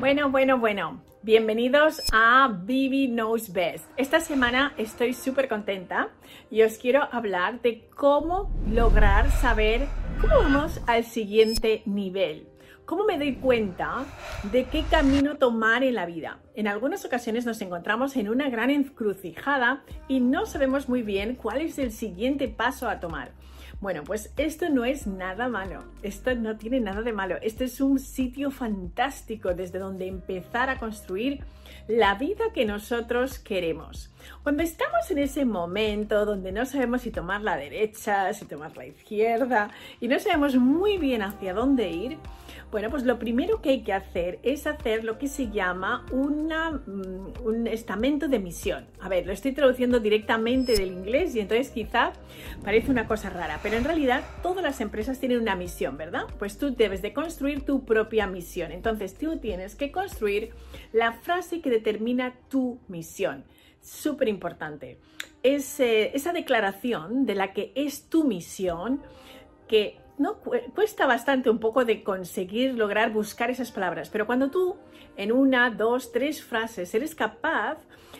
Bueno, bueno, bueno. Bienvenidos a Bibi Knows Best. Esta semana estoy súper contenta y os quiero hablar de cómo lograr saber cómo vamos al siguiente nivel. ¿Cómo me doy cuenta de qué camino tomar en la vida? En algunas ocasiones nos encontramos en una gran encrucijada y no sabemos muy bien cuál es el siguiente paso a tomar. Bueno, pues esto no es nada malo, esto no tiene nada de malo, este es un sitio fantástico desde donde empezar a construir la vida que nosotros queremos. Cuando estamos en ese momento donde no sabemos si tomar la derecha, si tomar la izquierda y no sabemos muy bien hacia dónde ir, bueno, pues lo primero que hay que hacer es hacer lo que se llama mm, un estamento de misión. A ver, lo estoy traduciendo directamente del inglés y entonces quizá parece una cosa rara, pero en realidad todas las empresas tienen una misión, ¿verdad? Pues tú debes de construir tu propia misión. Entonces tú tienes que construir la frase que determina tu misión. Súper importante. Es, esa declaración de la que es tu misión que ¿no? Cuesta bastante un poco de conseguir lograr buscar esas palabras, pero cuando tú en una, dos, tres frases eres capaz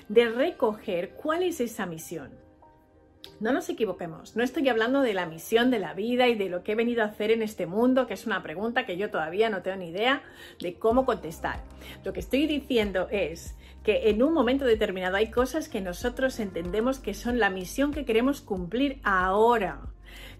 de recoger cuál es esa misión. No nos equivoquemos, no estoy hablando de la misión de la vida y de lo que he venido a hacer en este mundo, que es una pregunta que yo todavía no tengo ni idea de cómo contestar. Lo que estoy diciendo es que en un momento determinado hay cosas que nosotros entendemos que son la misión que queremos cumplir ahora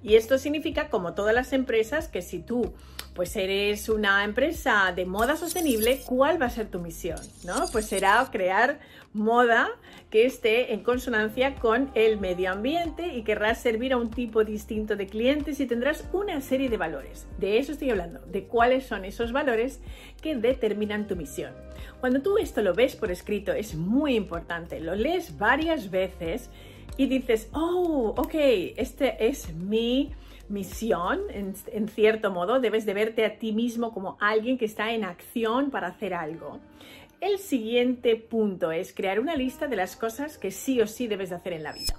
y esto significa, como todas las empresas, que si tú pues eres una empresa de moda sostenible, ¿cuál va a ser tu misión? ¿No? Pues será crear moda que esté en consonancia con el medio ambiente y querrás servir a un tipo distinto de clientes y tendrás una serie de valores. De eso estoy hablando, de cuáles son esos valores que determinan tu misión. Cuando tú esto lo ves por escrito es muy importante, lo lees varias veces y dices, oh, ok, este es mi misión, en, cierto modo, debes de verte a ti mismo como alguien que está en acción para hacer algo. El siguiente punto es crear una lista de las cosas que sí o sí debes de hacer en la vida.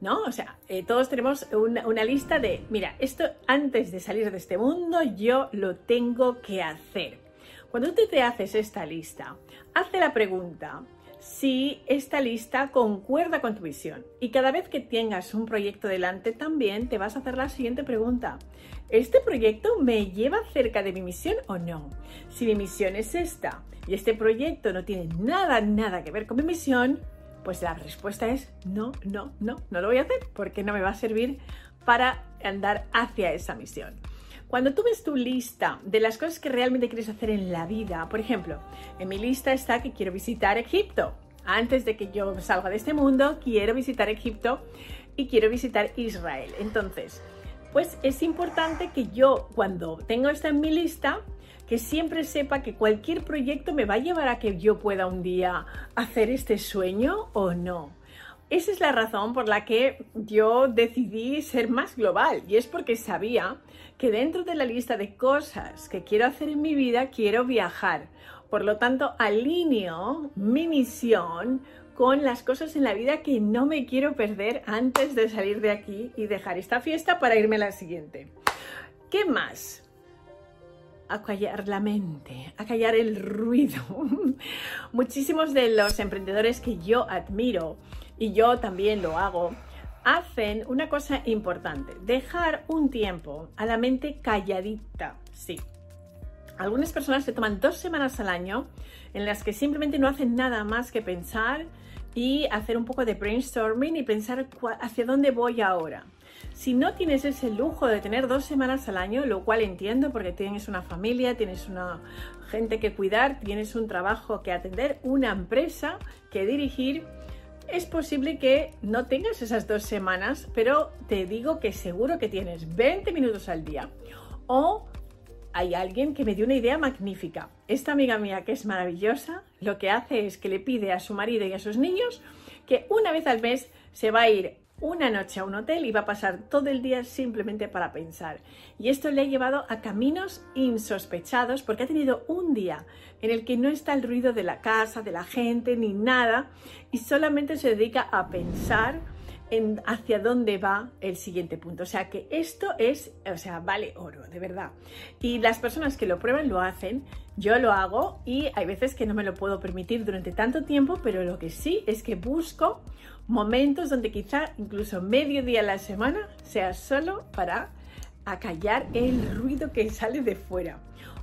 ¿No? O sea, eh, todos tenemos una, una lista de, mira, esto antes de salir de este mundo yo lo tengo que hacer. Cuando tú te haces esta lista, hazte la pregunta, si esta lista concuerda con tu visión. Y cada vez que tengas un proyecto delante, también te vas a hacer la siguiente pregunta. ¿Este proyecto me lleva cerca de mi misión o no? Si mi misión es esta y este proyecto no tiene nada, nada que ver con mi misión, pues la respuesta es no, no, no, no lo voy a hacer porque no me va a servir para andar hacia esa misión. Cuando tú ves tu lista de las cosas que realmente quieres hacer en la vida, por ejemplo, en mi lista está que quiero visitar Egipto. Antes de que yo salga de este mundo, quiero visitar Egipto y quiero visitar Israel. Entonces, pues es importante que yo cuando tengo esto en mi lista, que siempre sepa que cualquier proyecto me va a llevar a que yo pueda un día hacer este sueño o no. Esa es la razón por la que yo decidí ser más global y es porque sabía que dentro de la lista de cosas que quiero hacer en mi vida quiero viajar. Por lo tanto, alineo mi misión con las cosas en la vida que no me quiero perder antes de salir de aquí y dejar esta fiesta para irme a la siguiente. ¿Qué más? callar la mente, a callar el ruido. Muchísimos de los emprendedores que yo admiro y yo también lo hago, hacen una cosa importante, dejar un tiempo a la mente calladita, sí. Algunas personas se toman dos semanas al año en las que simplemente no hacen nada más que pensar y hacer un poco de brainstorming y pensar hacia dónde voy ahora. Si no tienes ese lujo de tener dos semanas al año, lo cual entiendo porque tienes una familia, tienes una gente que cuidar, tienes un trabajo que atender, una empresa que dirigir, es posible que no tengas esas dos semanas, pero te digo que seguro que tienes 20 minutos al día. O hay alguien que me dio una idea magnífica. Esta amiga mía, que es maravillosa, lo que hace es que le pide a su marido y a sus niños que una vez al mes se va a ir una noche a un hotel y va a pasar todo el día simplemente para pensar. Y esto le ha llevado a caminos insospechados porque ha tenido un día en el que no está el ruido de la casa, de la gente, ni nada, y solamente se dedica a pensar en hacia dónde va el siguiente punto. O sea que esto es, o sea, vale oro, de verdad. Y las personas que lo prueban lo hacen, yo lo hago y hay veces que no me lo puedo permitir durante tanto tiempo, pero lo que sí es que busco momentos donde quizá incluso medio día a la semana sea solo para acallar el ruido que sale de fuera.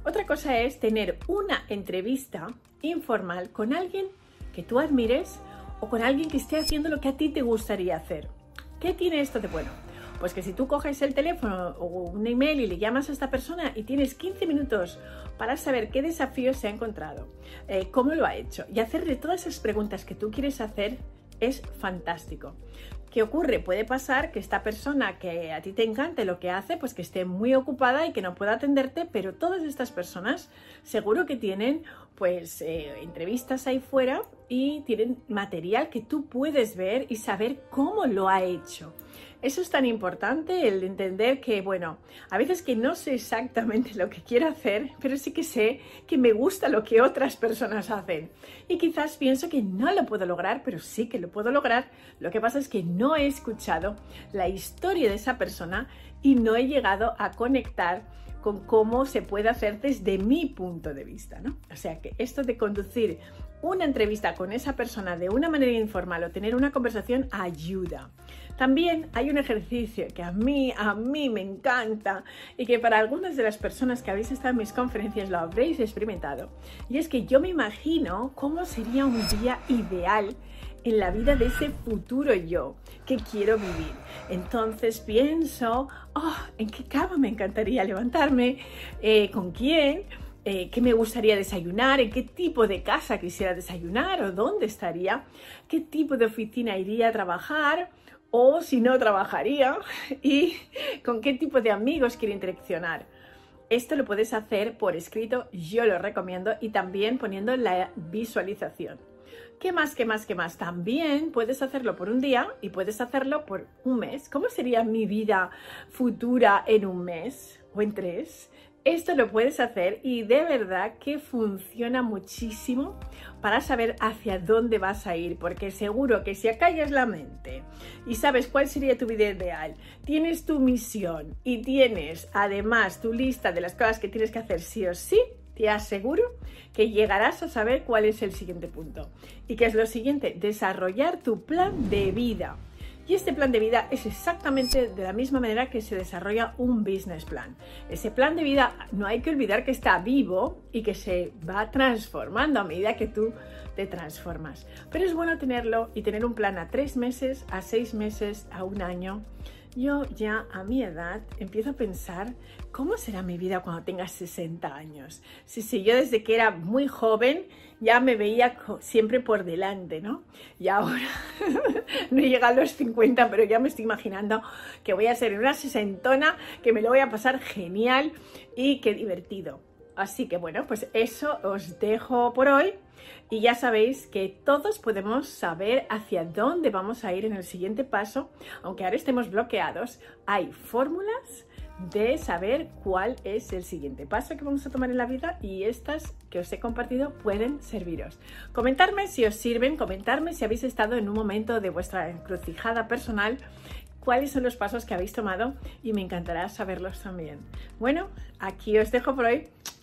Otra cosa es tener una entrevista informal con alguien que tú admires o con alguien que esté haciendo lo que a ti te gustaría hacer. ¿Qué tiene esto de bueno? Pues que si tú coges el teléfono o un email y le llamas a esta persona y tienes 15 minutos para saber qué desafíos se ha encontrado, eh, cómo lo ha hecho y hacerle todas esas preguntas que tú quieres hacer, es fantástico. ¿Qué ocurre? Puede pasar que esta persona que a ti te encante lo que hace, pues que esté muy ocupada y que no pueda atenderte, pero todas estas personas seguro que tienen pues eh, entrevistas ahí fuera y tienen material que tú puedes ver y saber cómo lo ha hecho. Eso es tan importante, el entender que, bueno, a veces que no sé exactamente lo que quiero hacer, pero sí que sé que me gusta lo que otras personas hacen. Y quizás pienso que no lo puedo lograr, pero sí que lo puedo lograr. Lo que pasa es que no he escuchado la historia de esa persona y no he llegado a conectar con cómo se puede hacer desde mi punto de vista, ¿no? O sea que esto de conducir una entrevista con esa persona de una manera informal o tener una conversación ayuda. También hay un ejercicio que a mí, a mí me encanta y que para algunas de las personas que habéis estado en mis conferencias lo habréis experimentado. Y es que yo me imagino cómo sería un día ideal en la vida de ese futuro yo que quiero vivir. Entonces pienso, oh, ¿en qué cama me encantaría levantarme? Eh, ¿Con quién? Eh, qué me gustaría desayunar, en qué tipo de casa quisiera desayunar o dónde estaría, qué tipo de oficina iría a trabajar o si no trabajaría y con qué tipo de amigos quiero interaccionar. Esto lo puedes hacer por escrito, yo lo recomiendo y también poniendo la visualización. ¿Qué más, qué más, qué más? También puedes hacerlo por un día y puedes hacerlo por un mes. ¿Cómo sería mi vida futura en un mes o en tres? Esto lo puedes hacer y de verdad que funciona muchísimo para saber hacia dónde vas a ir, porque seguro que si acallas la mente y sabes cuál sería tu vida ideal, tienes tu misión y tienes además tu lista de las cosas que tienes que hacer sí o sí, te aseguro que llegarás a saber cuál es el siguiente punto. ¿Y qué es lo siguiente? Desarrollar tu plan de vida. Y este plan de vida es exactamente de la misma manera que se desarrolla un business plan. Ese plan de vida no hay que olvidar que está vivo y que se va transformando a medida que tú te transformas. Pero es bueno tenerlo y tener un plan a tres meses, a seis meses, a un año yo ya a mi edad empiezo a pensar cómo será mi vida cuando tenga 60 años. Si, si yo desde que era muy joven ya me veía siempre por delante, ¿no? Y ahora no he llegado a los 50, pero ya me estoy imaginando que voy a ser una sesentona, que me lo voy a pasar genial y qué divertido. Así que bueno, pues eso os dejo por hoy. Y ya sabéis que todos podemos saber hacia dónde vamos a ir en el siguiente paso, aunque ahora estemos bloqueados, hay fórmulas de saber cuál es el siguiente paso que vamos a tomar en la vida y estas que os he compartido pueden serviros. Comentarme si os sirven, comentarme si habéis estado en un momento de vuestra encrucijada personal, cuáles son los pasos que habéis tomado y me encantará saberlos también. Bueno, aquí os dejo por hoy.